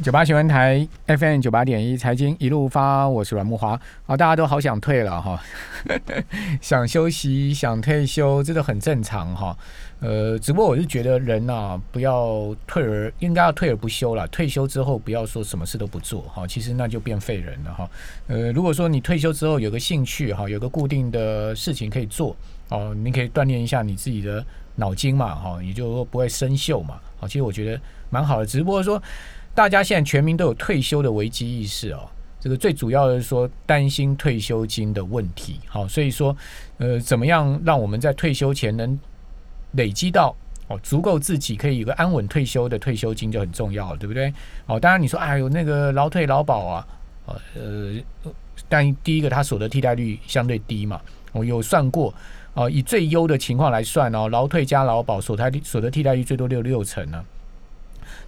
九八新闻台 FM 九八点一财经一路发，我是阮木华。啊，大家都好想退了哈，想休息，想退休，这个很正常哈。呃，只不过我是觉得人呐，不要退而应该要退而不休了。退休之后不要说什么事都不做哈，其实那就变废人了哈。呃，如果说你退休之后有个兴趣哈，有个固定的事情可以做哦，你可以锻炼一下你自己的脑筋嘛哈，也就说不会生锈嘛。好，其实我觉得蛮好的，只不过说。大家现在全民都有退休的危机意识哦，这个最主要的是说担心退休金的问题，好，所以说呃，怎么样让我们在退休前能累积到哦足够自己可以有个安稳退休的退休金就很重要了，对不对？哦，当然你说哎呦那个劳退劳保啊，呃，但第一个它所得替代率相对低嘛，我有算过哦，以最优的情况来算哦，劳退加劳保所得所得替代率最多六六成呢。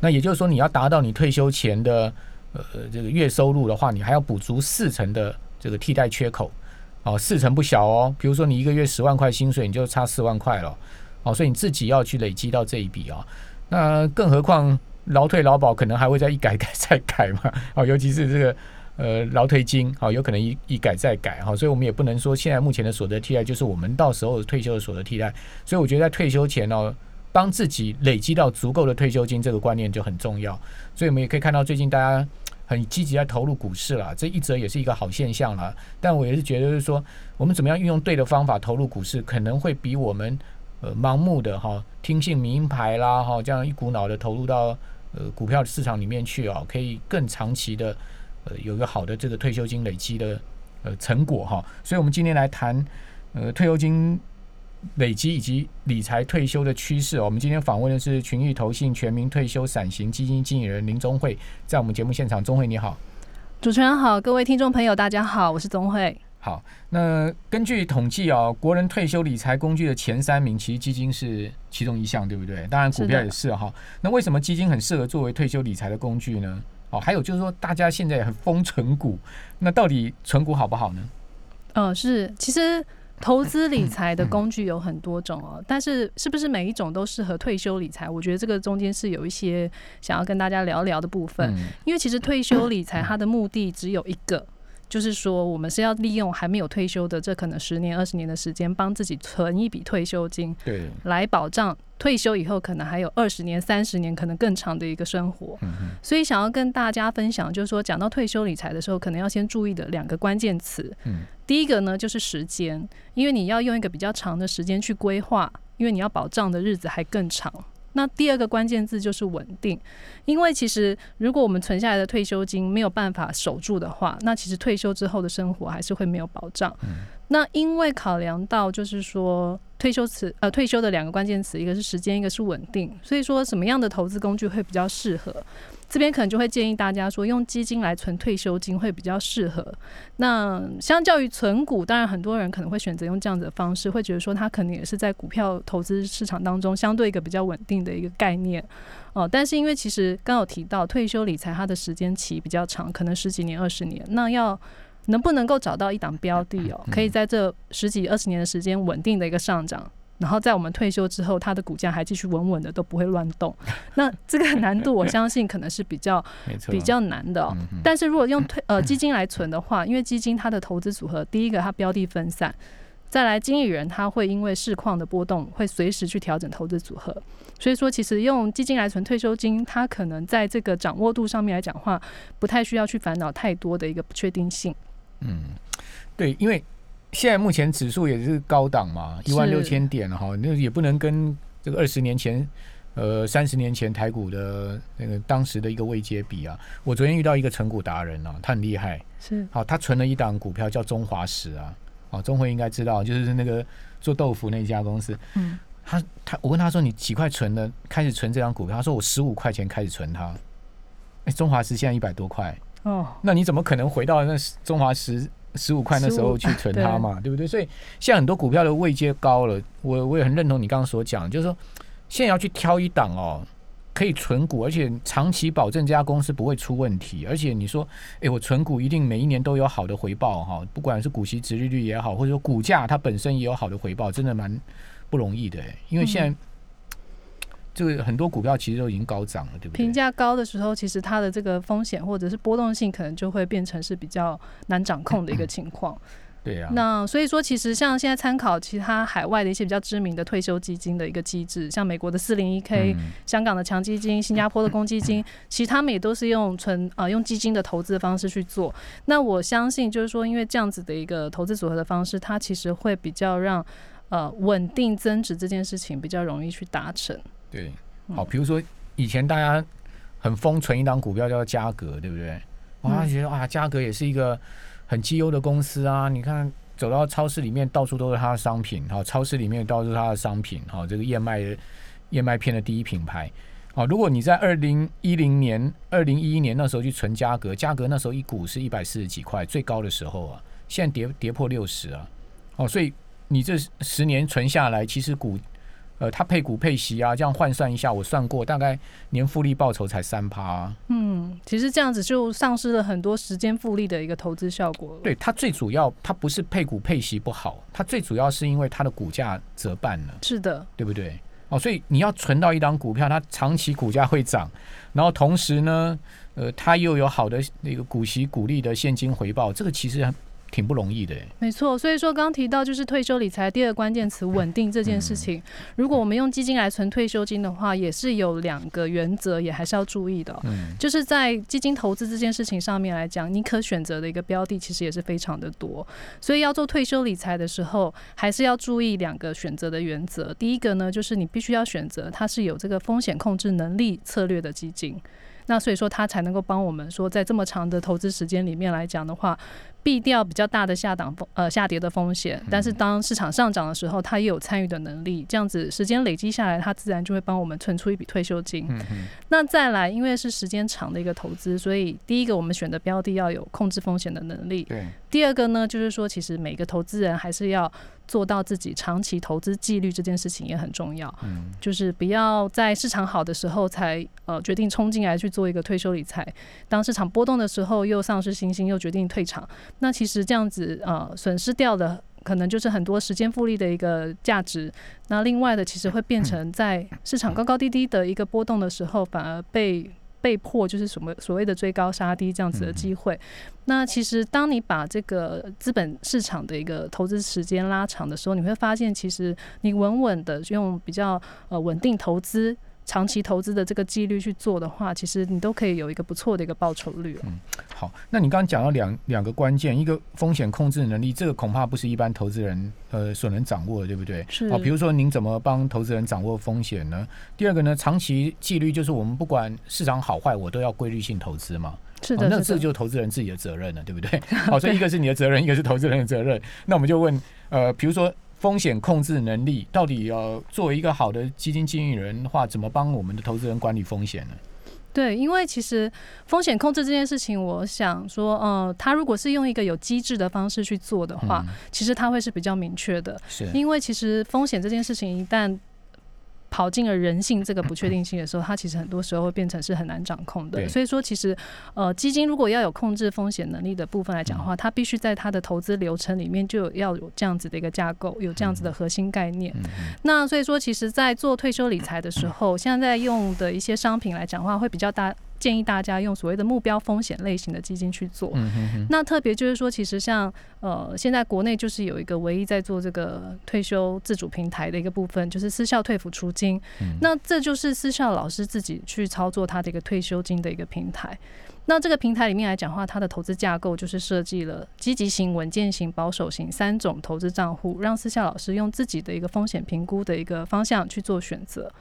那也就是说，你要达到你退休前的呃这个月收入的话，你还要补足四成的这个替代缺口，哦，四成不小哦。比如说你一个月十万块薪水，你就差四万块了，哦，所以你自己要去累积到这一笔啊。那更何况劳退劳保可能还会再一改改 再改嘛，哦，尤其是这个呃劳退金，哦，有可能一一改再改哈，所以我们也不能说现在目前的所得替代就是我们到时候退休的所得替代。所以我觉得在退休前呢。帮自己累积到足够的退休金，这个观念就很重要。所以我们也可以看到，最近大家很积极在投入股市了，这一则也是一个好现象了。但我也是觉得，就是说，我们怎么样运用对的方法投入股市，可能会比我们呃盲目的哈听信名牌啦哈这样一股脑的投入到呃股票市场里面去啊，可以更长期的呃有一个好的这个退休金累积的呃成果哈。所以我们今天来谈呃退休金。累积以及理财退休的趋势，我们今天访问的是群益投信全民退休伞型基金经理人林宗慧，在我们节目现场，宗慧你好，主持人好，各位听众朋友大家好，我是宗慧。好，那根据统计啊，国人退休理财工具的前三名，其实基金是其中一项，对不对？当然股票也是哈。那为什么基金很适合作为退休理财的工具呢？哦，还有就是说，大家现在也很疯存股，那到底存股好不好呢？嗯，是，其实。投资理财的工具有很多种哦，但是是不是每一种都适合退休理财？我觉得这个中间是有一些想要跟大家聊聊的部分。因为其实退休理财 它的目的只有一个，就是说我们是要利用还没有退休的这可能十年、二十年的时间，帮自己存一笔退休金，对，来保障退休以后可能还有二十年、三十年可能更长的一个生活。所以想要跟大家分享，就是说讲到退休理财的时候，可能要先注意的两个关键词。第一个呢，就是时间，因为你要用一个比较长的时间去规划，因为你要保障的日子还更长。那第二个关键字就是稳定，因为其实如果我们存下来的退休金没有办法守住的话，那其实退休之后的生活还是会没有保障。那因为考量到就是说退休词呃退休的两个关键词，一个是时间，一个是稳定，所以说什么样的投资工具会比较适合？这边可能就会建议大家说，用基金来存退休金会比较适合。那相较于存股，当然很多人可能会选择用这样子的方式，会觉得说它可能也是在股票投资市场当中相对一个比较稳定的一个概念哦。但是因为其实刚有提到退休理财，它的时间期比较长，可能十几年、二十年，那要能不能够找到一档标的哦，可以在这十几二十年的时间稳定的一个上涨？然后在我们退休之后，它的股价还继续稳稳的，都不会乱动。那这个难度，我相信可能是比较比较难的。但是如果用退呃基金来存的话，因为基金它的投资组合，第一个它标的分散，再来经理人他会因为市况的波动，会随时去调整投资组合。所以说，其实用基金来存退休金，它可能在这个掌握度上面来讲话，不太需要去烦恼太多的一个不确定性。嗯，对，因为。现在目前指数也是高档嘛，一万六千点哈，那也不能跟这个二十年前、呃三十年前台股的那个当时的一个位阶比啊。我昨天遇到一个成股达人啊，他很厉害，是好，他存了一档股票叫中华石啊，哦，中辉应该知道，就是那个做豆腐那家公司。嗯，他他我问他说你几块存的，开始存这张股票，他说我十五块钱开始存它。哎，中华石现在一百多块哦，那你怎么可能回到那中华十？十五块那时候去存它嘛，对不对？所以现在很多股票的位阶高了，我我也很认同你刚刚所讲，就是说现在要去挑一档哦，可以存股，而且长期保证这家公司不会出问题。而且你说，哎，我存股一定每一年都有好的回报哈，不管是股息、值利率也好，或者说股价它本身也有好的回报，真的蛮不容易的。因为现在这个很多股票其实都已经高涨了，对不对？评价高的时候，其实它的这个风险或者是波动性，可能就会变成是比较难掌控的一个情况。对呀。那所以说，其实像现在参考其他海外的一些比较知名的退休基金的一个机制，像美国的四零一 K、香港的强基金、新加坡的公积金，其实他们也都是用存啊用基金的投资的方式去做。那我相信，就是说，因为这样子的一个投资组合的方式，它其实会比较让呃稳定增值这件事情比较容易去达成。对，好，比如说以前大家很疯存一档股票叫嘉格，对不对？哇，觉得啊，嘉格也是一个很绩优的公司啊！你看走到超市里面，到处都是它的商品，好，超市里面到处是它的商品，好，这个燕麦燕麦片的第一品牌，好，如果你在二零一零年、二零一一年那时候去存嘉格，嘉格那时候一股是一百四十几块，最高的时候啊，现在跌跌破六十啊，哦，所以你这十年存下来，其实股。呃，它配股配息啊，这样换算一下，我算过，大概年复利报酬才三趴。嗯，其实这样子就丧失了很多时间复利的一个投资效果。对，它最主要，它不是配股配息不好，它最主要是因为它的股价折半了。是的，对不对？哦，所以你要存到一档股票，它长期股价会涨，然后同时呢，呃，它又有好的那个股息股利的现金回报，这个其实。挺不容易的，没错。所以说，刚提到就是退休理财第二关键词稳定这件事情。如果我们用基金来存退休金的话，也是有两个原则，也还是要注意的。嗯，就是在基金投资这件事情上面来讲，你可选择的一个标的其实也是非常的多。所以要做退休理财的时候，还是要注意两个选择的原则。第一个呢，就是你必须要选择它是有这个风险控制能力策略的基金。那所以说，它才能够帮我们说，在这么长的投资时间里面来讲的话。避掉比较大的下档风呃下跌的风险，但是当市场上涨的时候，它也有参与的能力。这样子时间累积下来，它自然就会帮我们存出一笔退休金。那再来，因为是时间长的一个投资，所以第一个我们选的标的要有控制风险的能力。对。第二个呢，就是说其实每个投资人还是要做到自己长期投资纪律这件事情也很重要。嗯。就是不要在市场好的时候才呃决定冲进来去做一个退休理财，当市场波动的时候又丧失信心，又决定退场。那其实这样子，呃，损失掉的可能就是很多时间复利的一个价值。那另外的，其实会变成在市场高高低低的一个波动的时候，反而被被迫就是什么所谓的追高杀低这样子的机会。那其实当你把这个资本市场的一个投资时间拉长的时候，你会发现，其实你稳稳的用比较呃稳定投资。长期投资的这个纪律去做的话，其实你都可以有一个不错的一个报酬率。嗯，好，那你刚刚讲到两两个关键，一个风险控制能力，这个恐怕不是一般投资人呃所能掌握的，对不对？是。好，比如说您怎么帮投资人掌握风险呢？第二个呢，长期纪律就是我们不管市场好坏，我都要规律性投资嘛。是的，那这就是投资人自己的责任了，对不对？好，所以 一个是你的责任，一个是投资人的责任。那我们就问，呃，比如说。风险控制能力到底要作为一个好的基金经理人的话，怎么帮我们的投资人管理风险呢？对，因为其实风险控制这件事情，我想说，呃，他如果是用一个有机制的方式去做的话，其实他会是比较明确的。是，因为其实风险这件事情一旦跑进了人性这个不确定性的时候，它其实很多时候会变成是很难掌控的。所以说，其实呃，基金如果要有控制风险能力的部分来讲的话，它必须在它的投资流程里面就要有这样子的一个架构，有这样子的核心概念。那所以说，其实，在做退休理财的时候，现在用的一些商品来讲的话，会比较大。建议大家用所谓的目标风险类型的基金去做。那特别就是说，其实像呃，现在国内就是有一个唯一在做这个退休自主平台的一个部分，就是私校退抚出金。那这就是私校老师自己去操作他的一个退休金的一个平台。那这个平台里面来讲话，它的投资架构就是设计了积极型、稳健型、保守型三种投资账户，让私校老师用自己的一个风险评估的一个方向去做选择。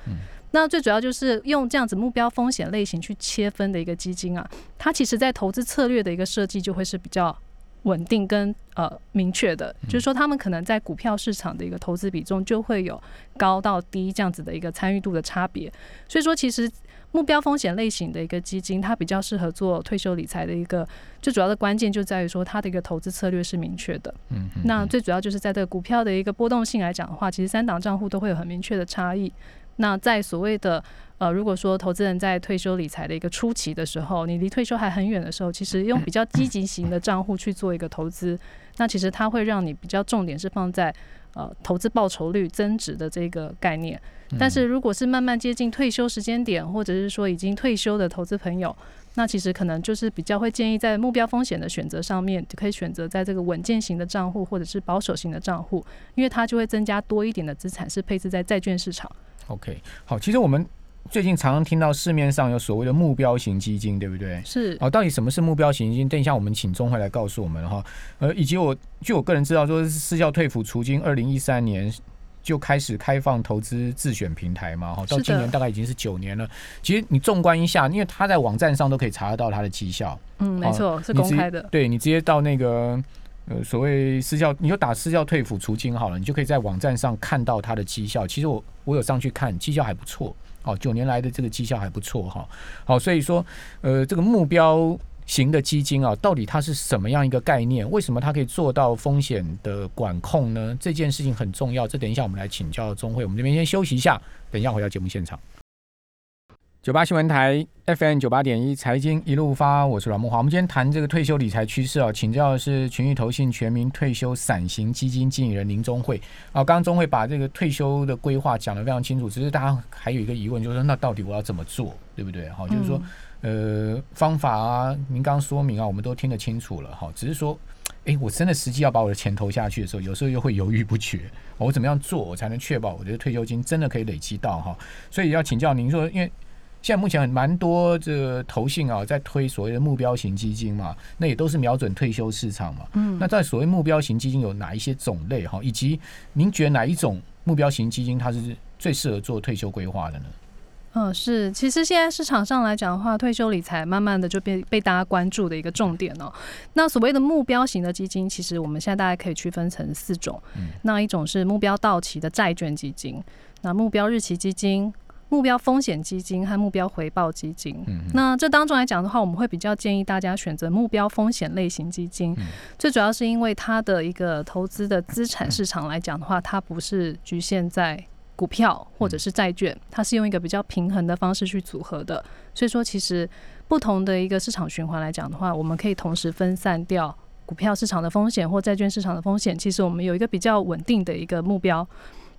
那最主要就是用这样子目标风险类型去切分的一个基金啊，它其实在投资策略的一个设计就会是比较稳定跟呃明确的，就是说他们可能在股票市场的一个投资比重就会有高到低这样子的一个参与度的差别。所以说，其实目标风险类型的一个基金，它比较适合做退休理财的一个最主要的关键就在于说它的一个投资策略是明确的。嗯，那最主要就是在这个股票的一个波动性来讲的话，其实三档账户都会有很明确的差异。那在所谓的呃，如果说投资人在退休理财的一个初期的时候，你离退休还很远的时候，其实用比较积极型的账户去做一个投资，那其实它会让你比较重点是放在呃投资报酬率增值的这个概念。但是如果是慢慢接近退休时间点，或者是说已经退休的投资朋友，那其实可能就是比较会建议在目标风险的选择上面，就可以选择在这个稳健型的账户或者是保守型的账户，因为它就会增加多一点的资产是配置在债券市场。OK，好，其实我们。最近常常听到市面上有所谓的目标型基金，对不对？是哦，到底什么是目标型基金？等一下我们请钟会来告诉我们哈。呃，以及我据我个人知道，说私校退抚除金二零一三年就开始开放投资自选平台嘛，哈，到今年大概已经是九年了。其实你纵观一下，因为他在网站上都可以查得到他的绩效，嗯，没错，是公开的。对你直接到那个呃所谓私教，你就打私教退抚除金好了，你就可以在网站上看到他的绩效。其实我我有上去看，绩效还不错。哦，九年来的这个绩效还不错哈。好，所以说，呃，这个目标型的基金啊，到底它是什么样一个概念？为什么它可以做到风险的管控呢？这件事情很重要。这等一下我们来请教钟会。我们这边先休息一下，等一下回到节目现场。九八新闻台 FM 九八点一财经一路发，我是阮木华。我们今天谈这个退休理财趋势啊，请教的是群益投信全民退休散型基金经理人林中慧啊。刚刚中慧把这个退休的规划讲得非常清楚，只是大家还有一个疑问，就是说那到底我要怎么做，对不对？好，就是说呃方法啊，您刚刚说明啊，我们都听得清楚了哈。只是说，哎，我真的实际要把我的钱投下去的时候，有时候又会犹豫不决。我怎么样做，我才能确保我的退休金真的可以累积到哈？所以要请教您说，因为。现在目前蛮多这个投信啊，在推所谓的目标型基金嘛，那也都是瞄准退休市场嘛。嗯，那在所谓目标型基金有哪一些种类哈？以及您觉得哪一种目标型基金它是最适合做退休规划的呢？嗯，是，其实现在市场上来讲的话，退休理财慢慢的就被被大家关注的一个重点哦。那所谓的目标型的基金，其实我们现在大概可以区分成四种。嗯，那一种是目标到期的债券基金，那目标日期基金。目标风险基金和目标回报基金，那这当中来讲的话，我们会比较建议大家选择目标风险类型基金。最主要是因为它的一个投资的资产市场来讲的话，它不是局限在股票或者是债券，它是用一个比较平衡的方式去组合的。所以说，其实不同的一个市场循环来讲的话，我们可以同时分散掉股票市场的风险或债券市场的风险。其实我们有一个比较稳定的一个目标。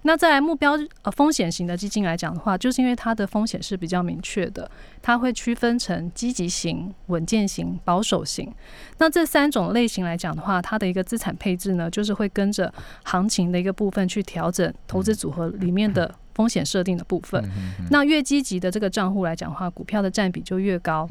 那在目标呃风险型的基金来讲的话，就是因为它的风险是比较明确的，它会区分成积极型、稳健型、保守型。那这三种类型来讲的话，它的一个资产配置呢，就是会跟着行情的一个部分去调整投资组合里面的风险设定的部分。那越积极的这个账户来讲的话，股票的占比就越高。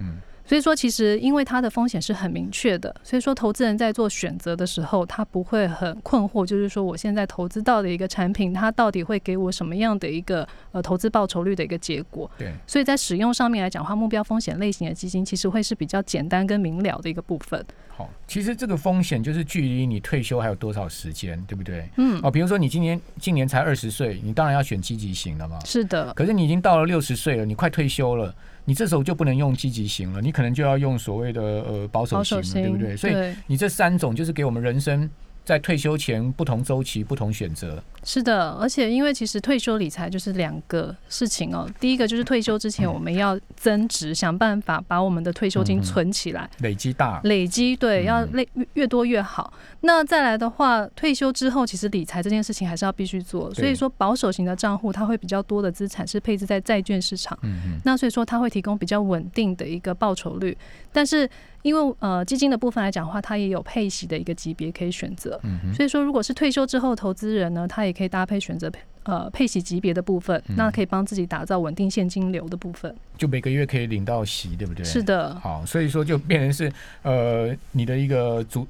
所以说，其实因为它的风险是很明确的，所以说投资人在做选择的时候，他不会很困惑，就是说我现在投资到的一个产品，它到底会给我什么样的一个呃投资报酬率的一个结果。对。所以在使用上面来讲的话，目标风险类型的基金其实会是比较简单跟明了的一个部分。好，其实这个风险就是距离你退休还有多少时间，对不对？嗯。哦，比如说你今年今年才二十岁，你当然要选积极型了嘛。是的。可是你已经到了六十岁了，你快退休了。你这时候就不能用积极型了，你可能就要用所谓的呃保守型，对不对？所以你这三种就是给我们人生。在退休前不同周期不同选择，是的，而且因为其实退休理财就是两个事情哦。第一个就是退休之前我们要增值，想办法把我们的退休金存起来，累积大，累积对，要累越多越好。那再来的话，退休之后其实理财这件事情还是要必须做。所以说保守型的账户它会比较多的资产是配置在债券市场，嗯那所以说它会提供比较稳定的一个报酬率，但是。因为呃基金的部分来讲的话，它也有配息的一个级别可以选择，所以说如果是退休之后投资人呢，他也可以搭配选择呃配息级别的部分，那可以帮自己打造稳定现金流的部分，就每个月可以领到息，对不对？是的。好，所以说就变成是呃你的一个主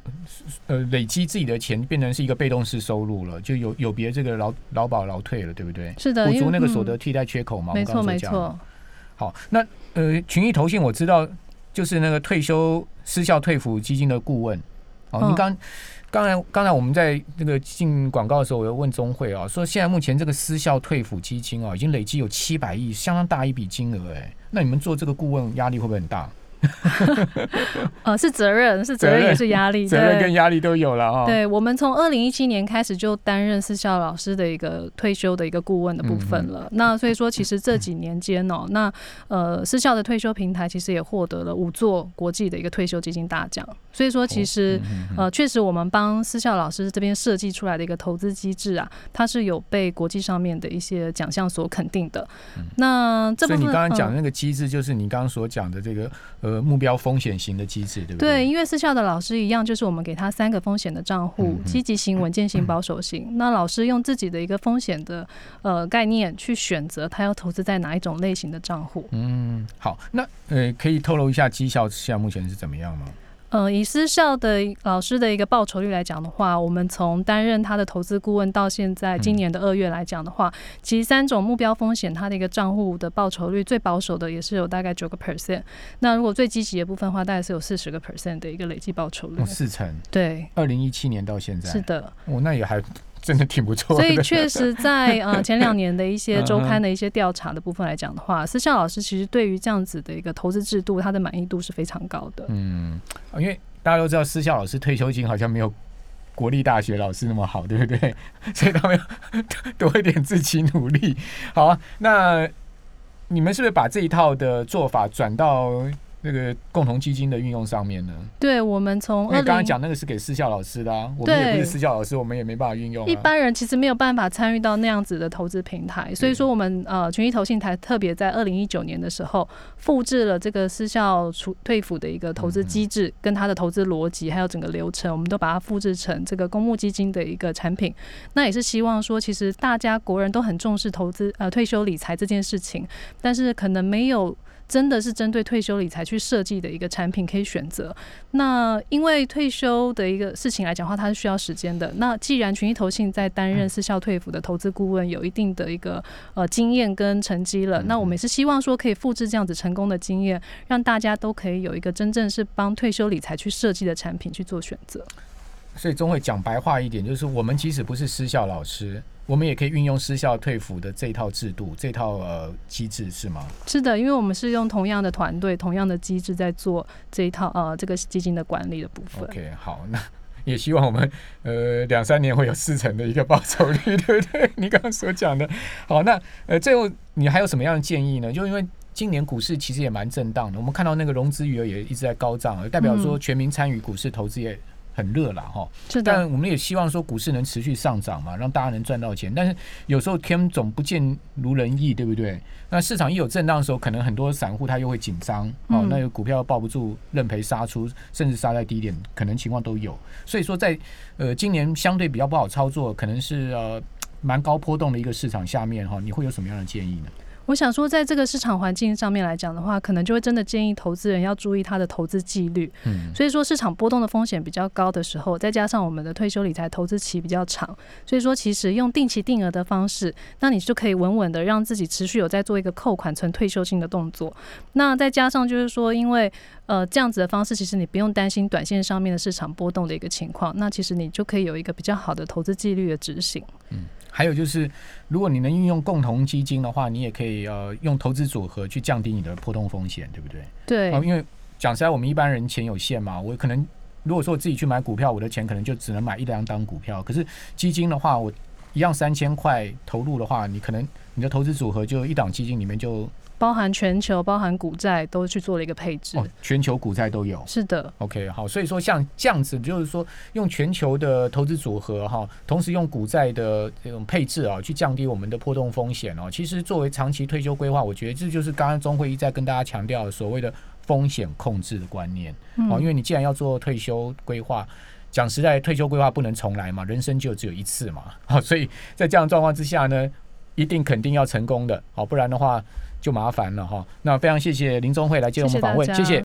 呃累积自己的钱变成是一个被动式收入了，就有有别这个劳劳保劳退了，对不对？是的，补足那个所得替代缺口嘛。没错没错。好，那呃群益投信我知道。就是那个退休失效退抚基金的顾问哦，你刚刚才刚才我们在那个进广告的时候，我又问钟慧啊，说现在目前这个私校退抚基金啊，已经累积有七百亿，相当大一笔金额哎，那你们做这个顾问压力会不会很大？呃，是责任，是责任也是压力，责任跟压力都有了哈。对，我们从二零一七年开始就担任私校老师的一个退休的一个顾问的部分了。那所以说，其实这几年间哦，那呃私校的退休平台其实也获得了五座国际的一个退休基金大奖。所以说，其实呃确实我们帮私校老师这边设计出来的一个投资机制啊，它是有被国际上面的一些奖项所肯定的。那这所以你刚刚讲的那个机制，就是你刚刚所讲的这个呃目标风险型的机制，对不对？对，因为私校的老师一样，就是我们给他三个风险的账户：积极型、稳健型、保守型。那老师用自己的一个风险的呃概念去选择他要投资在哪一种类型的账户。嗯，好，那呃可以透露一下绩效现在目前是怎么样吗？呃，以私校的老师的一个报酬率来讲的话，我们从担任他的投资顾问到现在今年的二月来讲的话，其实三种目标风险，它的一个账户的报酬率最保守的也是有大概九个 percent。那如果最积极的部分的话，大概是有四十个 percent 的一个累计报酬率。四成。对。二零一七年到现在。是的。哦，那也还真的挺不错。所以确实在 呃前两年的一些周刊的一些调查的部分来讲的话，私校老师其实对于这样子的一个投资制度，他的满意度是非常高的。嗯，因为。大家都知道，私校老师退休金好像没有国立大学老师那么好，对不对？所以他们要 多一点自己努力。好啊，那你们是不是把这一套的做法转到？那个共同基金的运用上面呢？对，我们从因为刚刚讲那个是给私校老师的，啊我们也不是私校老师，我们也没办法运用。一般人其实没有办法参与到那样子的投资平台，所以说我们呃群益投信台特别在二零一九年的时候复制了这个私校出退辅的一个投资机制，跟它的投资逻辑还有整个流程，我们都把它复制成这个公募基金的一个产品。那也是希望说，其实大家国人都很重视投资呃退休理财这件事情，但是可能没有。真的是针对退休理财去设计的一个产品可以选择。那因为退休的一个事情来讲话，它是需要时间的。那既然群益投信在担任私校退服的投资顾问有一定的一个呃经验跟成绩了，那我们也是希望说可以复制这样子成功的经验，让大家都可以有一个真正是帮退休理财去设计的产品去做选择。所以钟会讲白话一点，就是我们即使不是私校老师。我们也可以运用私校退辅的这套制度、这套呃机制，是吗？是的，因为我们是用同样的团队、同样的机制在做这一套呃这个基金的管理的部分。OK，好，那 也希望我们呃两三年会有四成的一个报酬率，对不对？你刚刚所讲的。好，那呃最后你还有什么样的建议呢？就因为今年股市其实也蛮震荡的，我们看到那个融资余额也一直在高涨，代表说全民参与股市投资也。很热了哈，是的。但我们也希望说股市能持续上涨嘛，让大家能赚到钱。但是有时候天总不见如人意，对不对？那市场一有震荡的时候，可能很多散户他又会紧张哦，那个股票抱不住，认赔杀出，甚至杀在低点，可能情况都有。所以说，在呃今年相对比较不好操作，可能是呃蛮高波动的一个市场下面哈，你会有什么样的建议呢？我想说，在这个市场环境上面来讲的话，可能就会真的建议投资人要注意他的投资纪律。嗯，所以说市场波动的风险比较高的时候，再加上我们的退休理财投资期比较长，所以说其实用定期定额的方式，那你就可以稳稳的让自己持续有在做一个扣款存退休金的动作。那再加上就是说，因为呃这样子的方式，其实你不用担心短线上面的市场波动的一个情况，那其实你就可以有一个比较好的投资纪律的执行。嗯。还有就是，如果你能运用共同基金的话，你也可以呃用投资组合去降低你的波动风险，对不对？对。因为讲实在，我们一般人钱有限嘛，我可能如果说我自己去买股票，我的钱可能就只能买一两档股票。可是基金的话，我一样三千块投入的话，你可能你的投资组合就一档基金里面就。包含全球、包含股债都去做了一个配置，全球股债都有。是的，OK，好，所以说像这样子，就是说用全球的投资组合哈，同时用股债的这种配置啊，去降低我们的波动风险哦。其实作为长期退休规划，我觉得这就是刚刚钟会一再跟大家强调所谓的风险控制的观念哦。因为你既然要做退休规划，讲实在，退休规划不能重来嘛，人生就只有一次嘛。好，所以在这样状况之下呢，一定肯定要成功的，好，不然的话。就麻烦了哈，那非常谢谢林宗慧来接我们访问，谢谢。